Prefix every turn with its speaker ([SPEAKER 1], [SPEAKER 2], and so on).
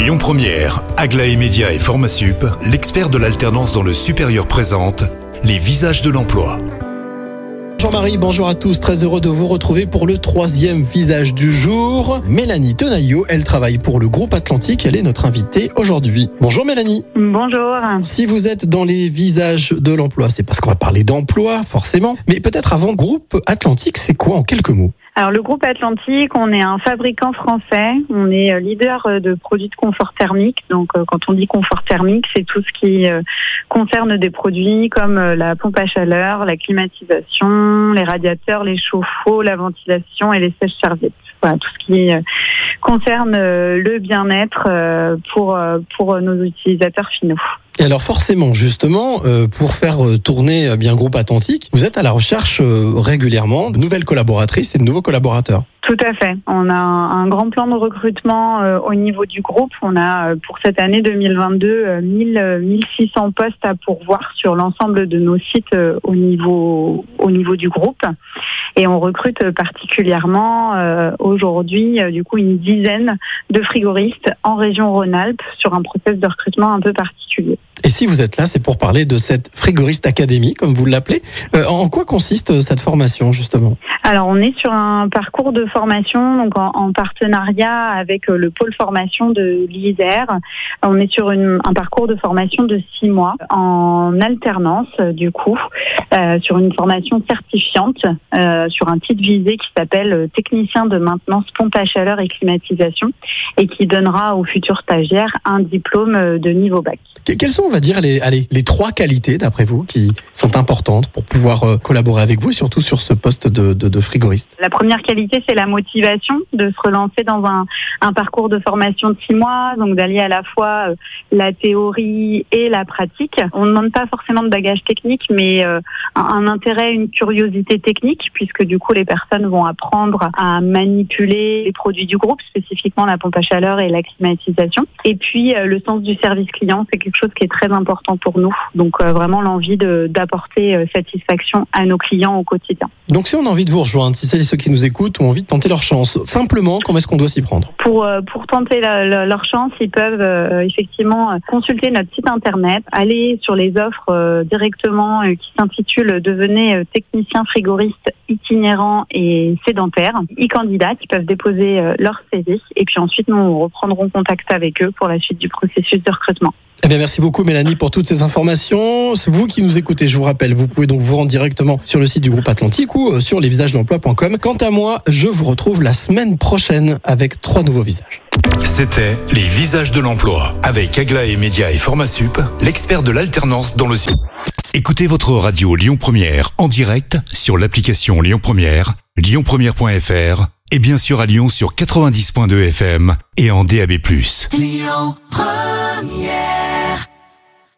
[SPEAKER 1] Lyon Première, Aglaé Média et Formasup, l'expert de l'alternance dans le supérieur présente les visages de l'emploi.
[SPEAKER 2] Jean-Marie, bonjour à tous, très heureux de vous retrouver pour le troisième visage du jour. Mélanie Tenaillot, elle travaille pour le groupe Atlantique, elle est notre invitée aujourd'hui. Bonjour Mélanie.
[SPEAKER 3] Bonjour.
[SPEAKER 2] Si vous êtes dans les visages de l'emploi, c'est parce qu'on va parler d'emploi, forcément. Mais peut-être avant, groupe Atlantique, c'est quoi en quelques mots?
[SPEAKER 3] Alors le groupe Atlantique, on est un fabricant français, on est euh, leader euh, de produits de confort thermique. Donc euh, quand on dit confort thermique, c'est tout ce qui concerne des produits comme la pompe à chaleur, la climatisation, les radiateurs, les chauffe-eau, la ventilation et les sèches-serviettes. Voilà, tout ce qui concerne le bien-être pour pour nos utilisateurs finaux.
[SPEAKER 2] Et alors forcément, justement, euh, pour faire euh, tourner euh, bien Groupe Atlantique, vous êtes à la recherche régulièrement de nouvelles collaboratrices et de nouveaux collaborateurs.
[SPEAKER 3] Tout à fait. On a un grand plan de recrutement au niveau du groupe. On a pour cette année 2022 1000, 1600 postes à pourvoir sur l'ensemble de nos sites au niveau au niveau du groupe. Et on recrute particulièrement aujourd'hui du coup une dizaine de frigoristes en région Rhône-Alpes sur un process de recrutement un peu particulier.
[SPEAKER 2] Et si vous êtes là, c'est pour parler de cette frigoriste académie, comme vous l'appelez. Euh, en quoi consiste euh, cette formation, justement?
[SPEAKER 3] Alors, on est sur un parcours de formation, donc en, partenariat avec euh, le pôle formation de l'ISER. On est sur une, un parcours de formation de six mois, en alternance, du coup, sur une formation certifiante, sur un titre visé qui s'appelle technicien de maintenance pompe à chaleur et climatisation, et qui donnera aux futurs stagiaires un diplôme de niveau bac.
[SPEAKER 2] Quels sont on va dire les, allez, les trois qualités, d'après vous, qui sont importantes pour pouvoir euh, collaborer avec vous, surtout sur ce poste de, de, frigoriste?
[SPEAKER 3] La première qualité, c'est la motivation de se relancer dans un, un, parcours de formation de six mois, donc d'allier à la fois euh, la théorie et la pratique. On ne demande pas forcément de bagage technique, mais euh, un, un, intérêt, une curiosité technique, puisque du coup, les personnes vont apprendre à manipuler les produits du groupe, spécifiquement la pompe à chaleur et la climatisation. Et puis, le sens du service client, c'est quelque chose qui est très très important pour nous. Donc euh, vraiment l'envie d'apporter euh, satisfaction à nos clients au quotidien.
[SPEAKER 2] Donc si on a envie de vous rejoindre, si c'est ceux qui nous écoutent ont envie de tenter leur chance, simplement, comment est-ce qu'on doit s'y prendre?
[SPEAKER 3] Pour, euh, pour tenter leur chance, ils peuvent effectivement consulter notre site internet, aller sur les offres directement qui s'intitulent Devenez technicien frigoriste itinérant et sédentaire. E candidats qui peuvent déposer leur CV et puis ensuite nous reprendrons contact avec eux pour la suite du processus de recrutement.
[SPEAKER 2] Eh bien, merci beaucoup Mélanie pour toutes ces informations. C'est vous qui nous écoutez, je vous rappelle, vous pouvez donc vous rendre directement sur le site du groupe Atlantique ou euh, sur lesvisagesdelemploi.com. Quant à moi, je vous retrouve la semaine prochaine avec trois nouveaux visages.
[SPEAKER 1] C'était Les Visages de l'Emploi avec Aglaé Média et Formasup, l'expert de l'alternance dans le sud. Écoutez votre radio Lyon Première en direct sur l'application Lyon Première, lyonpremière.fr et bien sûr à Lyon sur 90.2 FM et en DAB+. Lyon Première